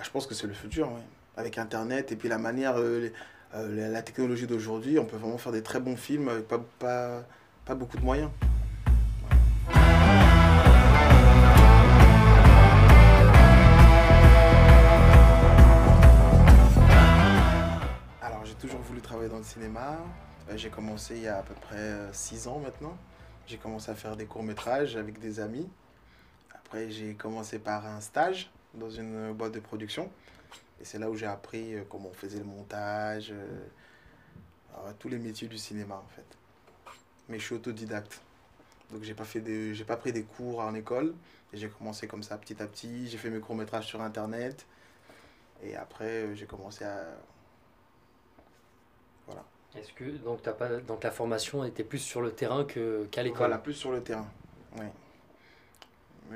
Ah, je pense que c'est le futur. Avec Internet et puis la manière, euh, euh, la, technologie d'aujourd'hui, on peut vraiment faire des très bons films avec pas beaucoup de moyens. Alors j'ai toujours voulu travailler dans le cinéma. Euh, J'ai commencé il y a à peu près 6 ans maintenant. J'ai commencé à faire des courts-métrages avec des amis. Après j'ai commencé par un stage dans une boîte de production. Et c'est là où j'ai appris euh, comment on faisait le montage, euh, alors, tous les métiers du cinéma en fait. Mais je suis autodidacte. Donc j'ai pas fait des, j'ai pas pris des cours en école. Et j'ai commencé comme ça petit à petit. J'ai fait mes courts-métrages sur internet. Et après euh, j'ai commencé à voilà. Est-ce que donc, t'as pas, donc la formation était plus sur le terrain que, qu'à l'école? Voilà, plus sur le terrain. Oui.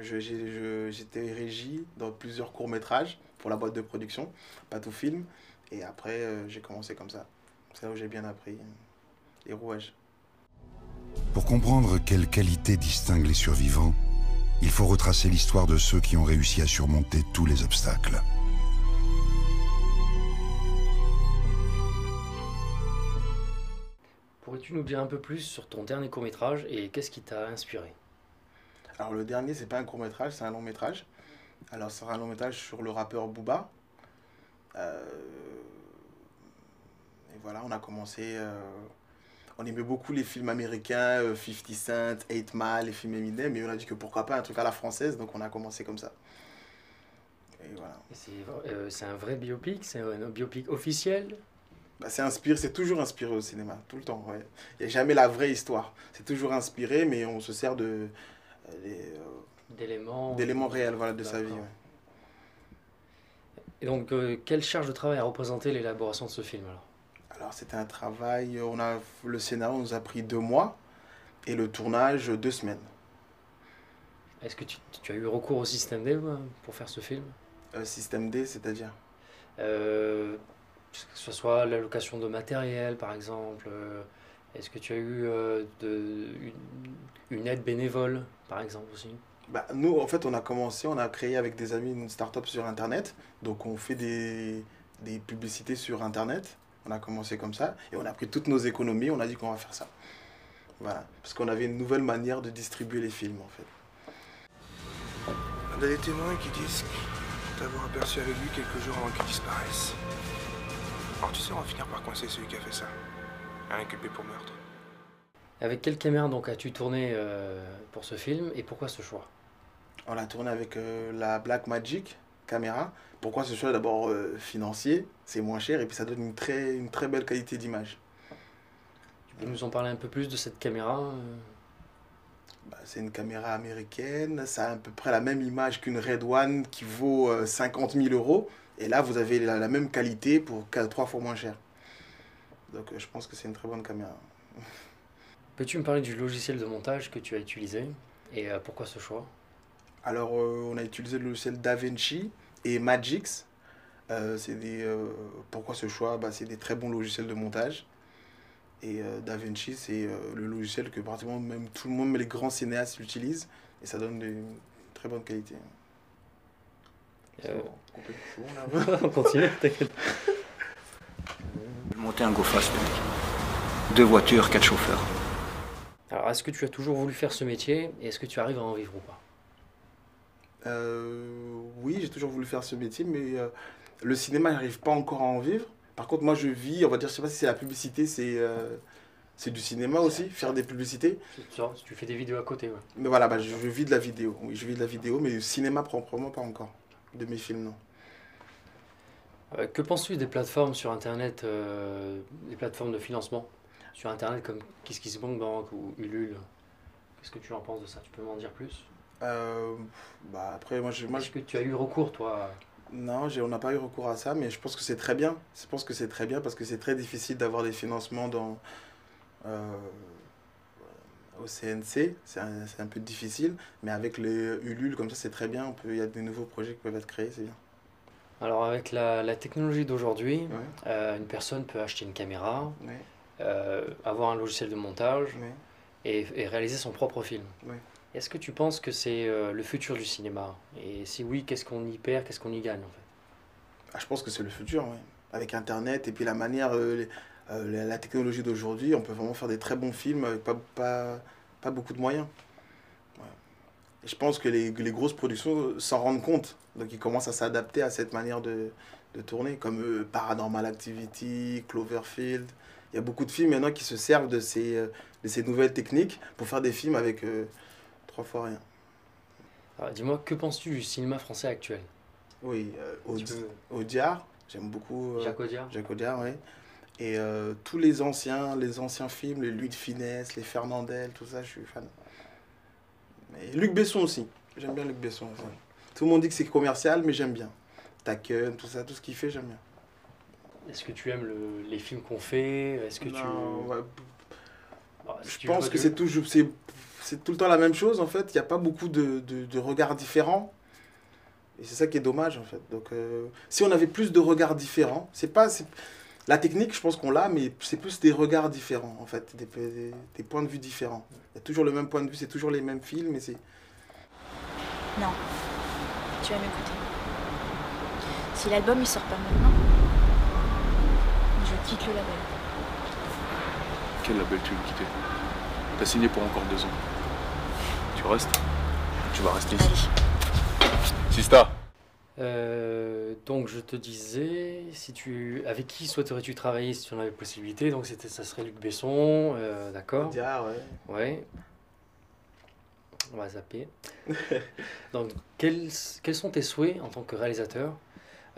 Je- j'ai- je- J'étais régie dans plusieurs courts-métrages pour la boîte de production, pas tout film. Et après, euh, j'ai commencé comme ça. C'est là où j'ai bien appris les rouages. Pour comprendre quelles qualités distinguent les survivants, il faut retracer l'histoire de ceux qui ont réussi à surmonter tous les obstacles. Pourrais-tu nous dire un peu plus sur ton dernier court-métrage et qu'est-ce qui t'a inspiré? Alors le dernier, c'est pas un court-métrage, c'est un long-métrage. Alors c'est un long-métrage sur le rappeur Booba. Euh, Et voilà, on a commencé... euh, On aimait beaucoup les films américains, euh, 50 Cent, 8 Mile, les films Eminem, mais on a dit que pourquoi pas un truc à la française, donc on a commencé comme ça. Et voilà. C'est, euh, c'est un vrai biopic C'est un biopic officiel? Bah, c'est inspiré, c'est toujours inspiré au cinéma, tout le temps. ouais. Il n'y a jamais la vraie histoire. C'est toujours inspiré, mais on se sert de, d'éléments d'éléments réels voilà, de sa vie. Ouais. Et donc, euh, quelle charge de travail a représenté l'élaboration de ce film alors? Alors c'était un travail, on a, le scénario nous a pris deux mois et le tournage deux semaines. Est-ce que tu, tu as eu recours au système D euh, pour faire ce film? Euh, système D, c'est-à-dire? Euh, Que ce soit l'allocation de matériel par exemple euh, Est-ce que tu as eu euh, de, une, une aide bénévole par exemple aussi? Bah, Nous, en fait, on a commencé, on a créé avec des amis une start-up sur Internet. Donc on fait des, des publicités sur Internet. On a commencé comme ça et on a pris toutes nos économies, on a dit qu'on va faire ça. Voilà, parce qu'on avait une nouvelle manière de distribuer les films en fait. On a des témoins qui disent t'avoir aperçu avec lui quelques jours avant qu'il disparaisse. Alors tu sais, on va finir par coincer celui qui a fait ça. Inculpé pour meurtre. Avec quelle caméra donc as-tu tourné euh, pour ce film et pourquoi ce choix? On l'a tourné avec euh, la Blackmagic caméra. Pourquoi ce choix? D'abord euh, financier, c'est moins cher et puis ça donne une très, une très belle qualité d'image. Tu peux nous en parler un peu plus de cette caméra Bah, c'est une caméra américaine, ça a à peu près la même image qu'une Red One qui vaut euh, 50 000 euros. Et là, vous avez la, la même qualité pour quatre- trois fois moins cher. Donc euh, je pense que c'est une très bonne caméra. Peux-tu me parler du logiciel de montage que tu as utilisé et euh, pourquoi ce choix? Alors, euh, on a utilisé le logiciel DaVinci et Magix. Euh, c'est des, euh, pourquoi ce choix? Bah, C'est des très bons logiciels de montage. Et euh, DaVinci, c'est le logiciel que pratiquement même tout le monde, même les grands cinéastes l'utilisent. Et ça donne une très bonne qualité. On continue, t'inquiète. Monter un go fast. Deux voitures, quatre chauffeurs. Alors, est-ce que tu as toujours voulu faire ce métier et est-ce que tu arrives à en vivre ou pas? Euh, oui, j'ai toujours voulu faire ce métier, mais euh, le cinéma, j'arrive pas encore à en vivre. Par contre, moi, je vis, on va dire, je sais pas si c'est la publicité, c'est euh, c'est du cinéma aussi, faire des publicités. Tu- Tu fais des vidéos à côté, ouais. Mais voilà, bah, je, je vis de la vidéo. Oui, je vis de la vidéo, mais le cinéma proprement pas encore. De mes films, non. Euh, que penses-tu des plateformes sur Internet, euh, des plateformes de financement sur Internet comme KissKissBankBank ou Ulule? Qu'est-ce que tu en penses de ça? Tu peux m'en dire plus? Euh, bah, après, moi, je, moi, Est-ce que tu as eu recours, toi non, j'ai- on n'a pas eu recours à ça, mais je pense que c'est très bien. Je pense que c'est très bien parce que c'est très difficile d'avoir des financements dans, euh, au CNC. C'est un, un peu difficile, mais avec les Ulule, comme ça, c'est très bien. Il y a des nouveaux projets qui peuvent être créés, c'est bien. Alors, avec la, la technologie d'aujourd'hui, Ouais, euh, une personne peut acheter une caméra, ouais, euh, avoir un logiciel de montage ouais. et, et réaliser son propre film. Est-ce que tu penses que c'est euh, le futur du cinéma? Et si oui, qu'est-ce qu'on y perd, qu'est-ce qu'on y gagne en fait? Ah, je pense que c'est le futur. Avec Internet et puis la manière, les- la, la technologie d'aujourd'hui, on peut vraiment faire des très bons films avec pas, pas, pas beaucoup de moyens. Et je pense que les, les grosses productions s'en rendent compte. Donc ils commencent à s'adapter à cette manière de, de tourner, comme euh, Paranormal Activity, Cloverfield. Il y a beaucoup de films maintenant qui se servent de ces, euh, de ces nouvelles techniques pour faire des films avec euh, trois fois rien. Alors, Dis-moi, que penses-tu du cinéma français actuel? Oui, euh, Tu Audi- peux- Audiard, j'aime beaucoup. Jacques Audiard Jacques Audiard, oui. Et tous les anciens, les anciens films, les Louis de Finesse, les Fernandel, tout ça, je suis fan. Et Luc Besson aussi. J'aime bien Luc Besson aussi. Tout le monde dit que c'est commercial, mais j'aime bien. Taken, tout ça, tout ce qu'il fait, j'aime bien. Est-ce que tu aimes le- les films qu'on fait? Est-ce que Non, tu... ouais, Bah, si je tu pense que c'est toujours, c'est, c'est tout le temps la même chose en fait. Il n'y a pas beaucoup de, de, de regards différents. Et c'est ça qui est dommage en fait. Donc, euh, si on avait plus de regards différents, c'est pas, c'est- la technique, je pense qu'on l'a, mais c'est plus des regards différents en fait, des, des, des points de vue différents. Il y a toujours le même point de vue, c'est toujours les mêmes films, mais c'est Non. Tu vas m'écouter. Si l'album il sort pas maintenant, je quitte le label. Quel label tu veux quitter? T'as signé pour encore deux ans. Tu restes? Tu vas rester ici. Allez. Sista Euh, donc je te disais, si tu, avec qui souhaiterais-tu travailler si tu en avais possibilité? Donc c'était, ça serait Luc Besson, euh, d'accord? Audiard, ouais. Ouais. On va zapper. Donc quels, quels sont tes souhaits en tant que réalisateur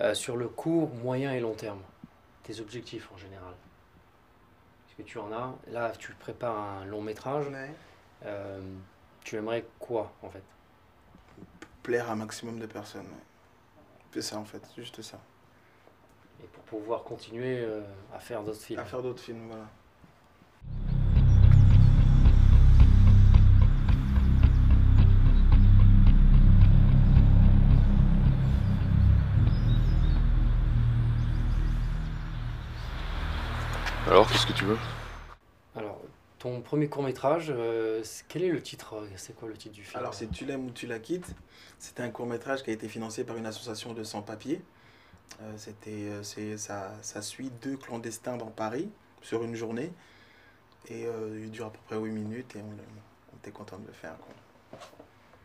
euh, sur le court, moyen et long terme? Tes objectifs en général Est-ce que tu en as? Là, tu prépares un long métrage. Ouais. tu aimerais quoi en fait? Plaire à un maximum de personnes. ouais. C'est ça en fait, juste ça. Et pour pouvoir continuer euh, à faire d'autres films. À faire d'autres films, voilà. Alors, qu'est-ce que tu veux? Ton premier court métrage, quel est le titre euh, C'est quoi le titre du film? Alors c'est Tu l'aimes ou tu la quittes. C'était un court métrage qui a été financé par une association de sans-papiers. Euh, c'était, euh, c'est, ça, ça suit deux clandestins dans Paris sur une journée. Et euh, il dure à peu près 8 minutes et on, était content de le faire. quoi.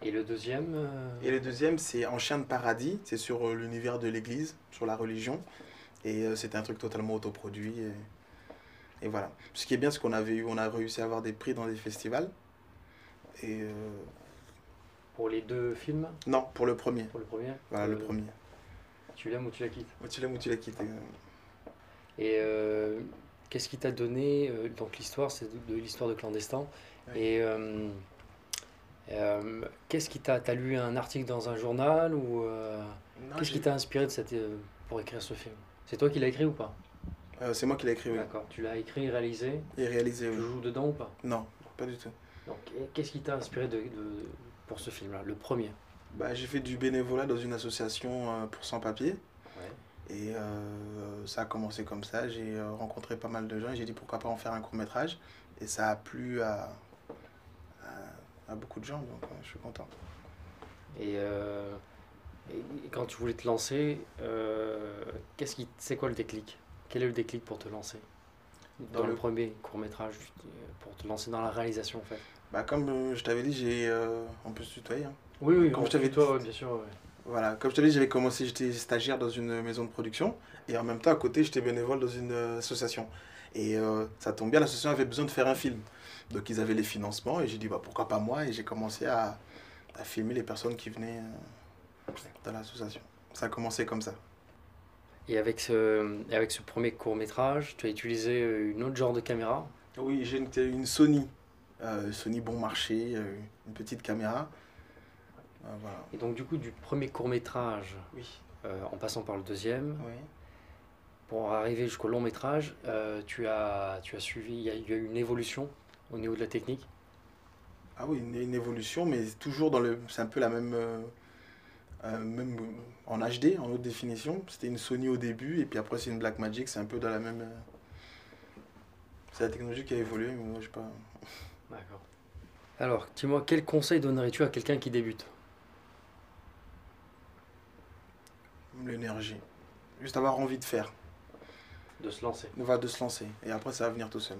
Et le deuxième euh, Et le deuxième, c'est En chien de paradis. C'est sur euh, l'univers de l'église, sur la religion. Et euh, c'était un truc totalement autoproduit. Et, et voilà. Ce qui est bien, c'est qu'on avait eu, on a réussi à avoir des prix dans des festivals. Et euh, Pour les deux films non, pour le premier. Pour le premier Voilà, le Euh, premier. Tu l'aimes ou tu la quittes tu l'aimes ou tu l'as quitté. Et euh, qu'est-ce qui t'a donné Donc l'histoire, c'est de, de l'histoire de clandestin. Oui. Et euh, qu'est-ce qui t'a T'as lu un article dans un journal ou qu'est-ce qui t'a inspiré de cette, pour écrire ce film? C'est toi qui l'as écrit ou pas? Euh, c'est moi qui l'ai écrit, oui. D'accord. Tu l'as écrit, réalisé Et réalisé, Tu oui. joues dedans ou pas? Non, pas du tout. Donc qu'est-ce qui t'a inspiré de, de- pour ce film-là, le premier? Bah, j'ai fait du bénévolat dans une association euh, pour sans-papiers. Ouais. Et euh, ça a commencé comme ça. J'ai rencontré pas mal de gens et j'ai dit pourquoi pas en faire un court métrage. Et ça a plu à, à, à beaucoup de gens, donc je suis content. Et, euh, quand tu voulais te lancer, euh, qu'est-ce qui, c'est quoi le déclic? Quel est le déclic pour te lancer Dans, Dans le, le- premier court métrage, pour te lancer dans la réalisation en fait? Bah, comme euh, je t'avais dit, j'ai. euh, on peut se tutoyer. hein. Oui, oui, Comme on je t'avais toi, bien sûr. ouais. Voilà, comme je t'avais dit, j'avais commencé, j'étais stagiaire dans une maison de production et en même temps à côté, j'étais bénévole dans une euh, association. Et euh, ça tombe bien, l'association avait besoin de faire un film. Donc ils avaient les financements et j'ai dit bah, pourquoi pas moi? Et j'ai commencé à, à filmer les personnes qui venaient euh, dans l'association. Ça a commencé comme ça. Et avec ce, et avec ce premier court métrage, tu as utilisé euh, une autre genre de caméra. Oui, j'ai une, une Sony, euh, Sony bon marché, euh, une petite caméra. Euh, voilà. Et donc du coup, du premier court métrage, Oui. en passant par le deuxième, Oui. pour arriver jusqu'au long métrage, tu, as, tu as suivi, il y a, il y a eu une évolution au niveau de la technique? Ah oui, une, une évolution, mais toujours dans le. C'est un peu la même. Euh, même en HD, en haute définition. C'était une Sony au début, et puis après c'est une Blackmagic, c'est un peu dans la même. euh, C'est la technologie qui a évolué, mais moi je sais pas. D'accord. Alors, dis-moi, quel conseil donnerais-tu à quelqu'un qui débute? L'énergie. Juste avoir envie de faire, De se lancer. va de se lancer. Et après, ça va venir tout seul.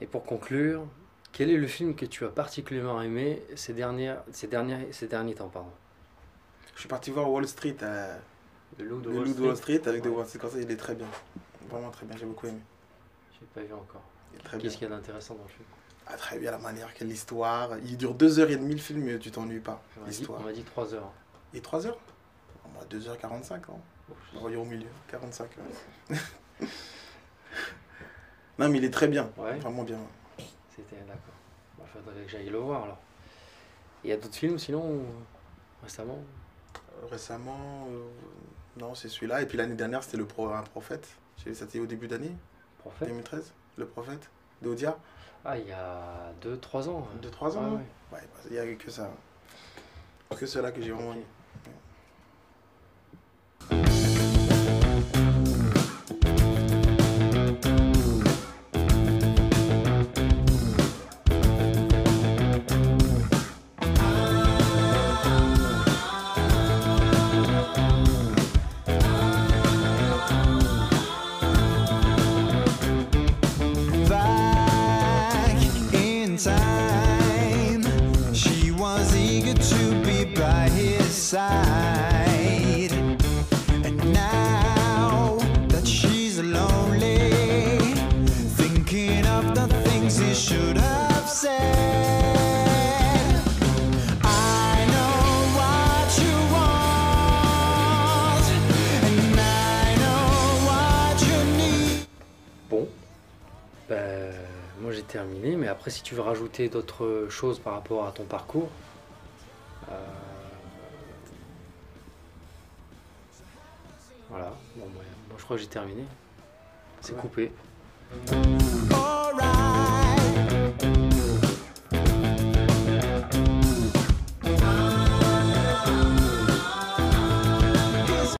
Et pour conclure, quel est le film que tu as particulièrement aimé ces, dernières, ces, derniers, ces derniers temps pardon? Je suis parti voir Wall Street, euh, Le Loup de le Wall Loup de Wall Street avec Ouais. The Wall Street comme ça, il est très bien. Vraiment très bien, j'ai beaucoup aimé. J'ai pas vu encore. Qu'est-ce qu'il y a d'intéressant dans le film? Ah, très bien la manière, quelle histoire. Il dure 2h30 le film, mais tu t'ennuies pas. On m'a dit, L'histoire. on m'a dit 3 heures. Et 3h 2h45, hein. Oh, je- On va au milieu, 45. ouais. non, mais il est très bien. Ouais. Vraiment bien. C'était d'accord. Il faudrait que j'aille le voir alors. Il y a d'autres films sinon récemment? Récemment, euh, non, c'est celui-là. Et puis l'année dernière, c'était le pro, un prophète. C'était au début d'année, Prophète 2013. Le prophète de Odia. Ah, il y a 2-3 ans. 2-3 ans, Ouais, non ouais. Ouais, bah, il n'y a que ça. Que cela que j'ai vraiment. Après si tu veux rajouter d'autres choses par rapport à ton parcours. euh, Voilà, bon, moi je crois que j'ai terminé. C'est Ouais. coupé. Alright.